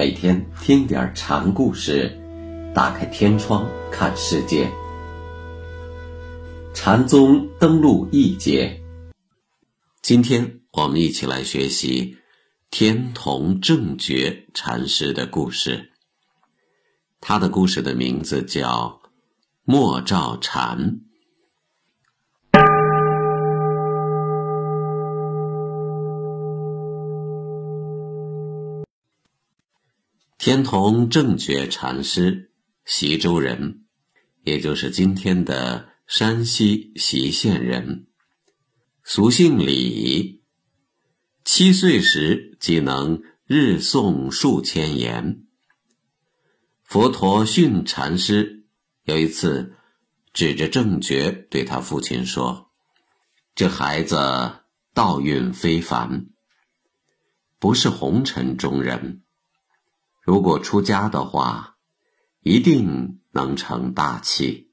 每天听点禅故事，打开天窗看世界。禅宗登陆一节，今天我们一起来学习天童正觉禅师的故事。他的故事的名字叫莫照禅。天童正觉禅师，习州人，也就是今天的山西隰县人，俗姓李。七岁时即能日诵数千言。佛陀训禅师，有一次指着正觉对他父亲说：“这孩子道运非凡，不是红尘中人。”如果出家的话，一定能成大器。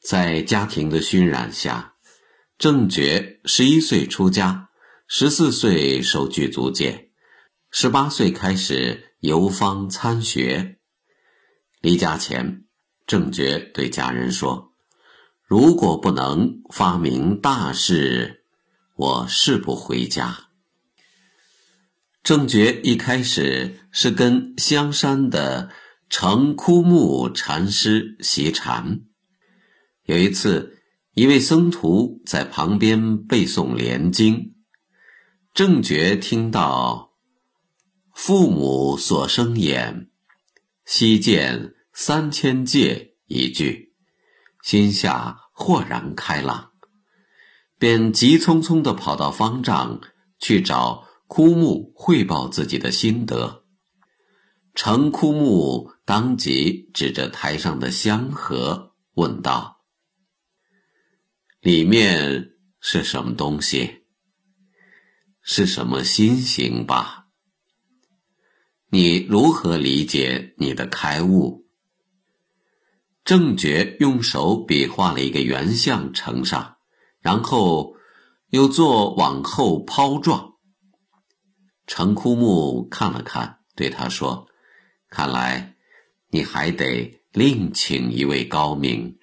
在家庭的熏染下，正觉十一岁出家，十四岁受具足戒，十八岁开始游方参学。离家前，正觉对家人说：“如果不能发明大事，我誓不回家。”正觉一开始是跟香山的成枯木禅师习禅。有一次，一位僧徒在旁边背诵莲经，正觉听到“父母所生眼，悉见三千界”一句，心下豁然开朗，便急匆匆地跑到方丈去找。枯木汇报自己的心得，程枯木当即指着台上的香盒问道：“里面是什么东西？是什么心形吧？你如何理解你的开悟？”正觉用手比划了一个圆相呈上，然后又做往后抛状。程枯木看了看，对他说：“看来你还得另请一位高明。”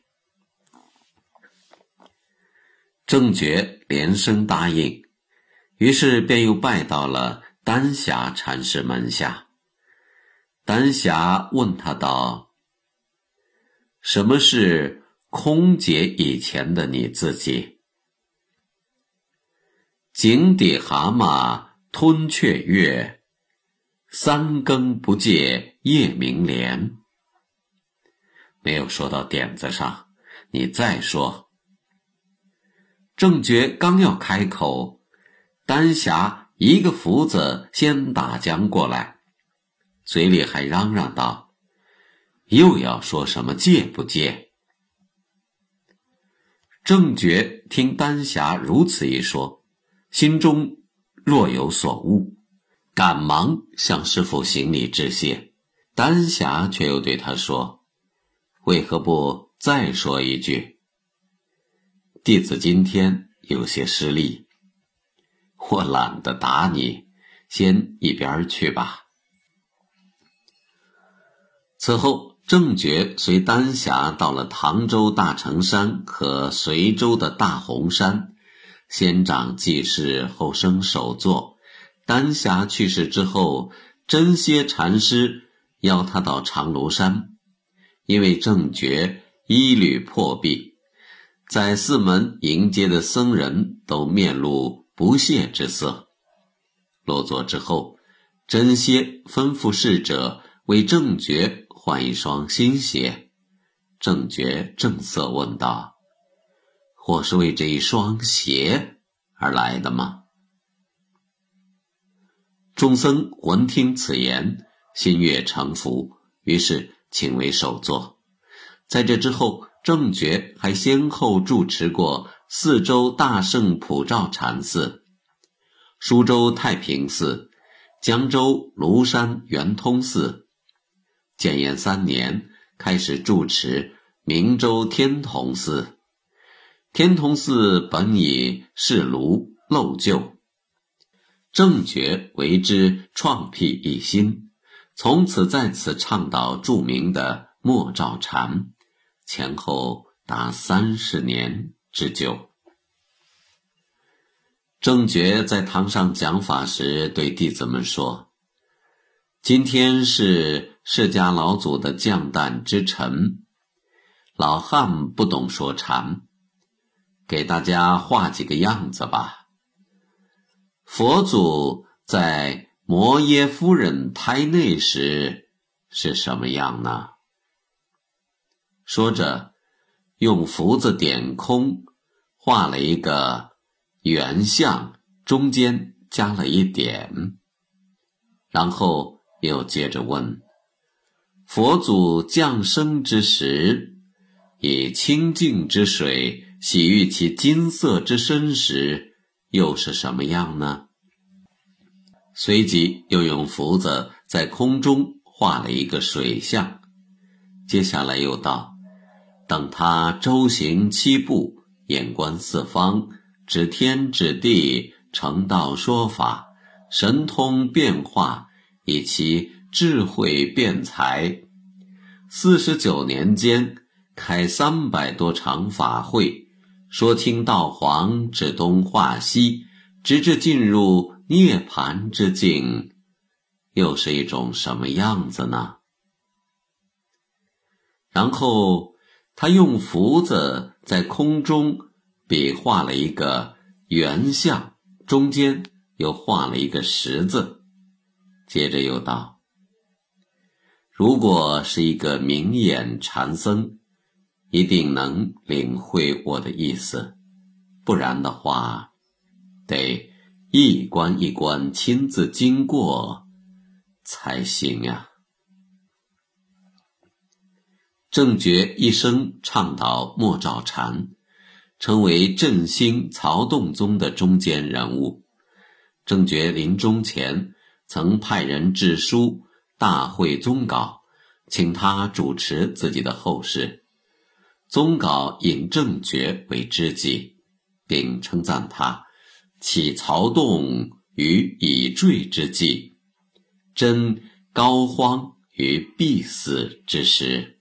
正觉连声答应，于是便又拜到了丹霞禅师门下。丹霞问他道：“什么是空劫以前的你自己？”井底蛤蟆。吞雀跃，三更不见夜明莲。没有说到点子上，你再说。正觉刚要开口，丹霞一个福子先打将过来，嘴里还嚷嚷道：“又要说什么借不借？”正觉听丹霞如此一说，心中。若有所悟，赶忙向师傅行礼致谢。丹霞却又对他说：“为何不再说一句？弟子今天有些失利，我懒得打你，先一边去吧。”此后，正觉随丹霞到了唐州大成山和随州的大洪山。先长记事，后生首座。丹霞去世之后，真歇禅师邀他到长芦山，因为正觉衣履破壁，在寺门迎接的僧人都面露不屑之色。落座之后，真歇吩咐侍者为正觉换一双新鞋。正觉正色问道。或是为这一双鞋而来的吗？众僧闻听此言，心悦诚服，于是请为首座。在这之后，正觉还先后住持过四周大圣普照禅寺、苏州太平寺、江州庐山圆通寺。建炎三年，开始住持明州天童寺。天童寺本已是庐陋旧，正觉为之创辟一新，从此在此倡导著名的莫照禅，前后达三十年之久。正觉在堂上讲法时，对弟子们说：“今天是释迦老祖的降诞之辰，老汉不懂说禅，给大家画几个样子吧。”佛祖在摩耶夫人胎内时是什么样呢？说着，用福字点空，画了一个圆相，中间加了一点，然后又接着问：佛祖降生之时，以清净之水洗浴其金色之身时。又是什么样呢？随即又用福子在空中画了一个水像，接下来又道：“等他周行七步，眼观四方，指天指地，成道说法，神通变化，以其智慧辩才，四十九年间开三百多场法会。”说清道黄指东画西，直至进入涅盘之境，又是一种什么样子呢？然后他用福子在空中比画了一个圆相，中间又画了一个十字，接着又道：“如果是一个明眼禅僧。”一定能领会我的意思，不然的话，得一关一关亲自经过才行呀。正觉一生倡导莫照禅，成为振兴曹洞宗的中坚人物。正觉临终前曾派人致书大会宗稿，请他主持自己的后事。宗稿引正觉为知己，并称赞他起曹洞于已坠之际，真高荒于必死之时。